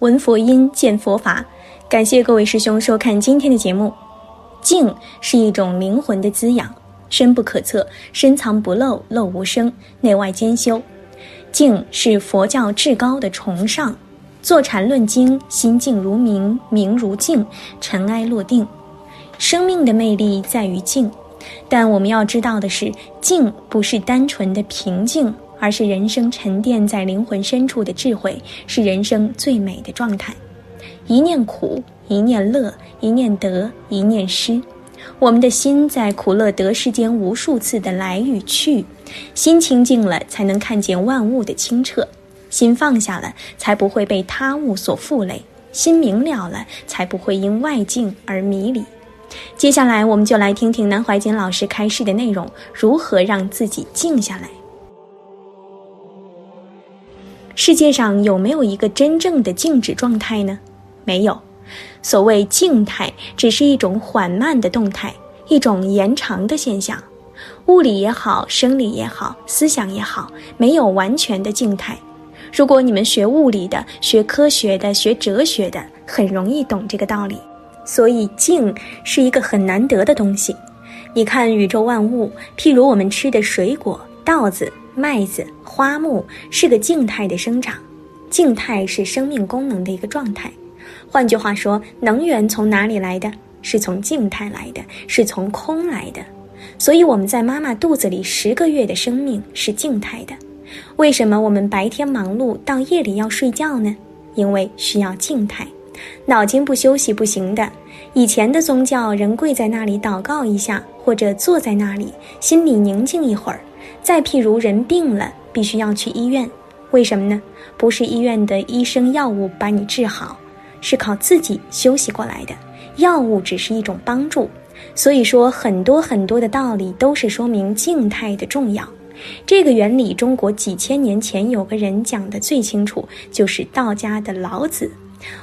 闻佛音，见佛法。感谢各位师兄收看今天的节目。静是一种灵魂的滋养，深不可测，深藏不露，露无声，内外兼修。静是佛教至高的崇尚。坐禅论经，心静如明，明如镜，尘埃落定。生命的魅力在于静，但我们要知道的是，静不是单纯的平静，而是人生沉淀在灵魂深处的智慧，是人生最美的状态。一念苦，一念乐，一念得，一念失。我们的心在苦乐得世间无数次的来与去，心清净了，才能看见万物的清澈；心放下了，才不会被他物所负累；心明了了，才不会因外境而迷离。接下来，我们就来听听南怀瑾老师开示的内容：如何让自己静下来？世界上有没有一个真正的静止状态呢？没有。所谓静态，只是一种缓慢的动态，一种延长的现象。物理也好，生理也好，思想也好，没有完全的静态。如果你们学物理的、学科学的、学哲学的，很容易懂这个道理。所以，静是一个很难得的东西。你看，宇宙万物，譬如我们吃的水果、稻子、麦子、花木，是个静态的生长。静态是生命功能的一个状态。换句话说，能源从哪里来的？是从静态来的，是从空来的。所以我们在妈妈肚子里十个月的生命是静态的。为什么我们白天忙碌，到夜里要睡觉呢？因为需要静态。脑筋不休息不行的。以前的宗教，人跪在那里祷告一下，或者坐在那里，心里宁静一会儿。再譬如人病了，必须要去医院，为什么呢？不是医院的医生药物把你治好，是靠自己休息过来的。药物只是一种帮助。所以说，很多很多的道理都是说明静态的重要。这个原理，中国几千年前有个人讲的最清楚，就是道家的老子。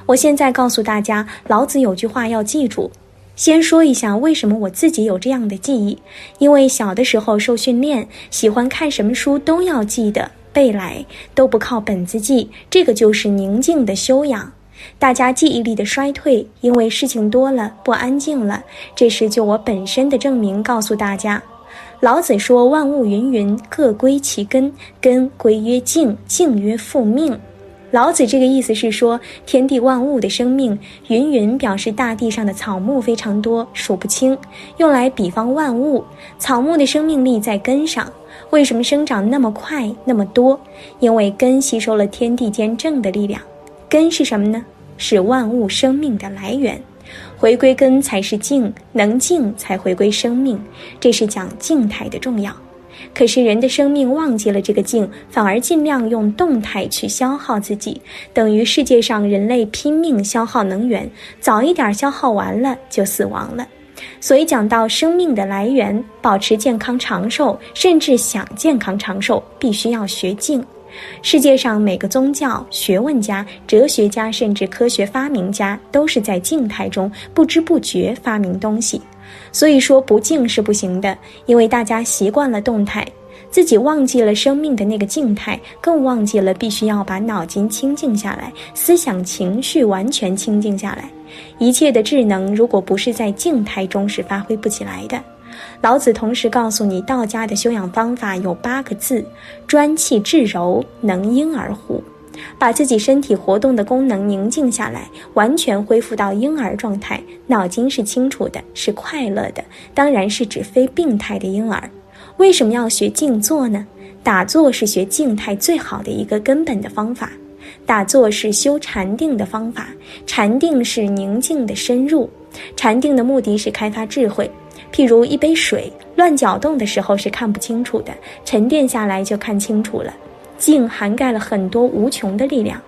我现在告诉大家，老子有句话要记住。先说一下为什么我自己有这样的记忆，因为小的时候受训练，喜欢看什么书都要记得背来，都不靠本子记。这个就是宁静的修养。大家记忆力的衰退，因为事情多了，不安静了。这是就我本身的证明，告诉大家。老子说：“万物芸芸，各归其根，根归曰静，静曰复命。”老子这个意思是说，天地万物的生命，芸芸表示大地上的草木非常多，数不清，用来比方万物。草木的生命力在根上，为什么生长那么快那么多？因为根吸收了天地间正的力量。根是什么呢？是万物生命的来源。回归根才是静，能静才回归生命。这是讲静态的重要。可是人的生命忘记了这个静，反而尽量用动态去消耗自己，等于世界上人类拼命消耗能源，早一点消耗完了就死亡了。所以讲到生命的来源，保持健康长寿，甚至想健康长寿，必须要学静。世界上每个宗教、学问家、哲学家，甚至科学发明家，都是在静态中不知不觉发明东西。所以说不静是不行的，因为大家习惯了动态，自己忘记了生命的那个静态，更忘记了必须要把脑筋清静下来，思想情绪完全清静下来。一切的智能，如果不是在静态中，是发挥不起来的。老子同时告诉你，道家的修养方法有八个字：专气致柔，能婴儿乎。把自己身体活动的功能宁静下来，完全恢复到婴儿状态，脑筋是清楚的，是快乐的，当然是指非病态的婴儿。为什么要学静坐呢？打坐是学静态最好的一个根本的方法，打坐是修禅定的方法，禅定是宁静的深入，禅定的目的是开发智慧。譬如一杯水乱搅动的时候是看不清楚的，沉淀下来就看清楚了。静涵盖了很多无穷的力量。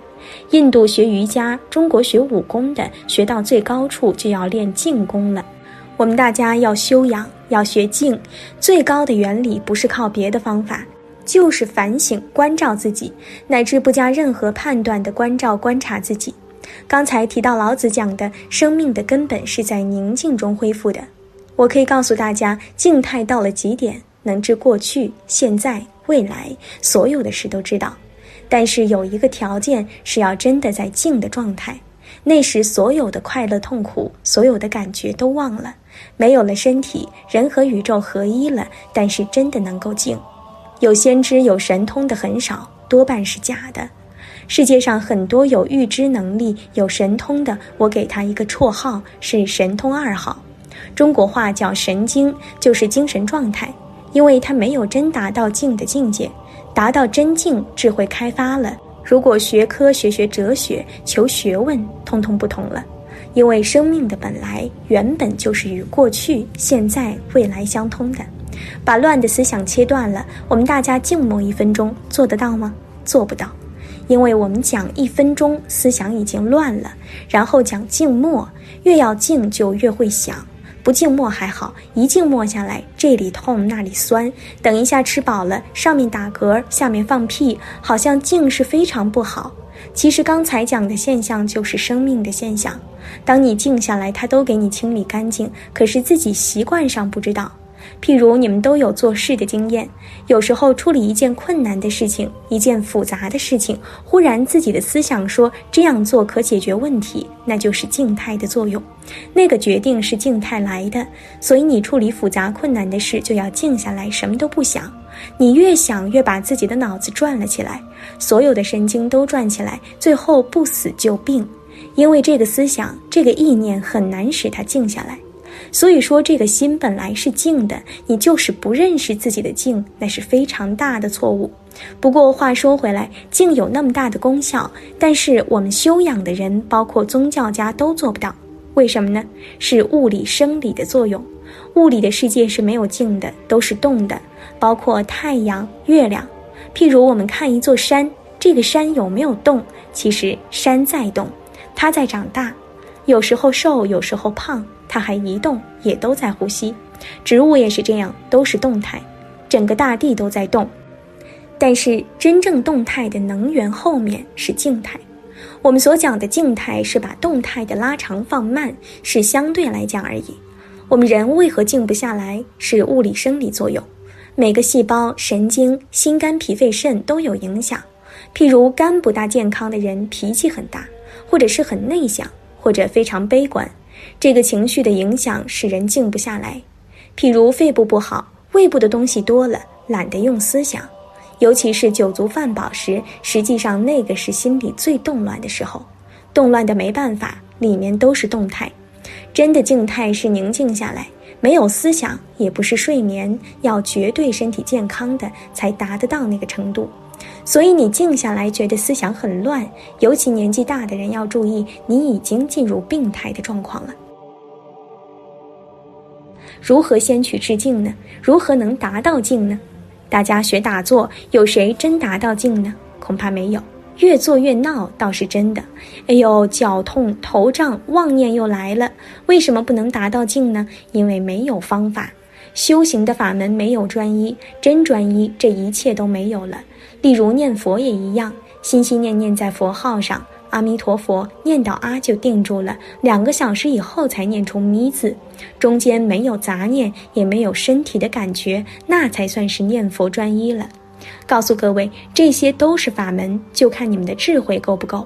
印度学瑜伽，中国学武功的，学到最高处就要练静功了。我们大家要修养，要学静。最高的原理不是靠别的方法，就是反省、关照自己，乃至不加任何判断的关照、观察自己。刚才提到老子讲的，生命的根本是在宁静中恢复的。我可以告诉大家，静态到了极点，能知过去、现在。未来所有的事都知道，但是有一个条件是要真的在静的状态，那时所有的快乐、痛苦，所有的感觉都忘了，没有了身体，人和宇宙合一了。但是真的能够静，有先知、有神通的很少，多半是假的。世界上很多有预知能力、有神通的，我给他一个绰号是“神通二号”，中国话叫“神经”，就是精神状态，因为他没有真达到静的境界。达到真境，智慧开发了。如果学科学、学哲学、求学问，通通不同了。因为生命的本来原本就是与过去、现在、未来相通的。把乱的思想切断了，我们大家静默一分钟，做得到吗？做不到，因为我们讲一分钟，思想已经乱了。然后讲静默，越要静就越会想。不静默还好，一静默下来，这里痛那里酸。等一下吃饱了，上面打嗝，下面放屁，好像静是非常不好。其实刚才讲的现象就是生命的现象。当你静下来，它都给你清理干净，可是自己习惯上不知道。譬如你们都有做事的经验，有时候处理一件困难的事情，一件复杂的事情，忽然自己的思想说这样做可解决问题，那就是静态的作用。那个决定是静态来的，所以你处理复杂困难的事就要静下来，什么都不想。你越想越把自己的脑子转了起来，所有的神经都转起来，最后不死就病，因为这个思想、这个意念很难使它静下来。所以说，这个心本来是静的，你就是不认识自己的静，那是非常大的错误。不过话说回来，静有那么大的功效，但是我们修养的人，包括宗教家都做不到。为什么呢？是物理生理的作用。物理的世界是没有静的，都是动的，包括太阳、月亮。譬如我们看一座山，这个山有没有动？其实山在动，它在长大，有时候瘦，有时候胖。它还移动，也都在呼吸，植物也是这样，都是动态，整个大地都在动。但是真正动态的能源后面是静态。我们所讲的静态是把动态的拉长放慢，是相对来讲而已。我们人为何静不下来？是物理生理作用，每个细胞、神经、心肝脾肺肾都有影响。譬如肝不大健康的人脾气很大，或者是很内向，或者非常悲观。这个情绪的影响使人静不下来，譬如肺部不好，胃部的东西多了，懒得用思想，尤其是酒足饭饱时，实际上那个是心里最动乱的时候，动乱的没办法，里面都是动态。真的静态是宁静下来，没有思想，也不是睡眠，要绝对身体健康的才达得到那个程度。所以你静下来，觉得思想很乱，尤其年纪大的人要注意，你已经进入病态的状况了。如何先取致静呢？如何能达到静呢？大家学打坐，有谁真达到静呢？恐怕没有，越做越闹倒是真的。哎呦，脚痛头胀，妄念又来了。为什么不能达到静呢？因为没有方法，修行的法门没有专一，真专一，这一切都没有了。例如念佛也一样，心心念念在佛号上，阿弥陀佛，念到阿就定住了，两个小时以后才念出咪字，中间没有杂念，也没有身体的感觉，那才算是念佛专一了。告诉各位，这些都是法门，就看你们的智慧够不够。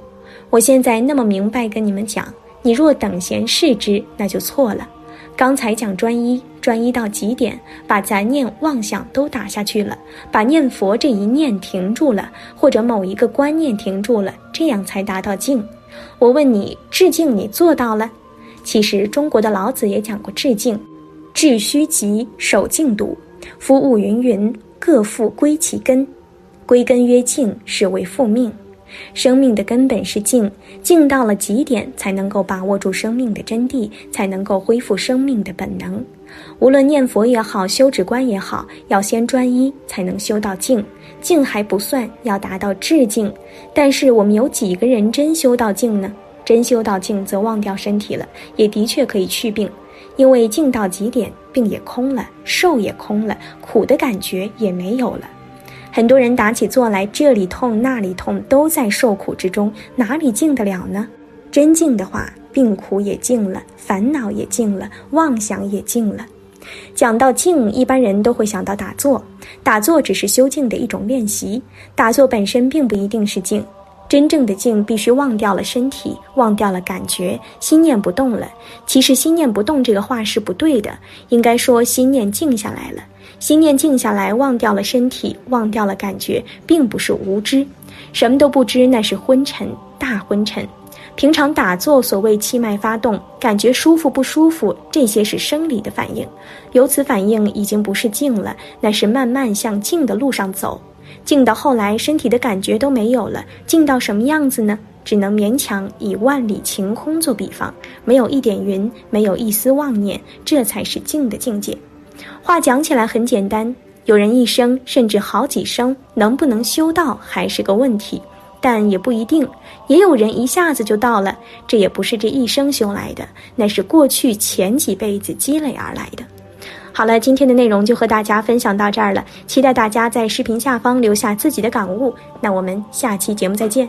我现在那么明白跟你们讲，你若等闲视之，那就错了。刚才讲专一，专一到极点，把杂念妄想都打下去了，把念佛这一念停住了，或者某一个观念停住了，这样才达到静。我问你，致静你做到了？其实中国的老子也讲过致静，致虚极，守静笃。夫物芸芸，各复归其根，归根曰静，是为复命。生命的根本是静，静到了极点，才能够把握住生命的真谛，才能够恢复生命的本能。无论念佛也好，修止观也好，要先专一，才能修到静。静还不算，要达到至静。但是我们有几个人真修到静呢？真修到静，则忘掉身体了，也的确可以去病，因为静到极点，病也空了，受也空了，苦的感觉也没有了。很多人打起坐来，这里痛那里痛，都在受苦之中，哪里静得了呢？真静的话，病苦也静了，烦恼也静了，妄想也静了。讲到静，一般人都会想到打坐，打坐只是修静的一种练习，打坐本身并不一定是静。真正的静，必须忘掉了身体，忘掉了感觉，心念不动了。其实“心念不动”这个话是不对的，应该说心念静下来了。心念静下来，忘掉了身体，忘掉了感觉，并不是无知，什么都不知，那是昏沉，大昏沉。平常打坐，所谓气脉发动，感觉舒服不舒服，这些是生理的反应。由此反应已经不是静了，那是慢慢向静的路上走。静到后来，身体的感觉都没有了，静到什么样子呢？只能勉强以万里晴空做比方，没有一点云，没有一丝妄念，这才是静的境界。话讲起来很简单，有人一生甚至好几生，能不能修道还是个问题，但也不一定。也有人一下子就到了，这也不是这一生修来的，那是过去前几辈子积累而来的。好了，今天的内容就和大家分享到这儿了，期待大家在视频下方留下自己的感悟。那我们下期节目再见。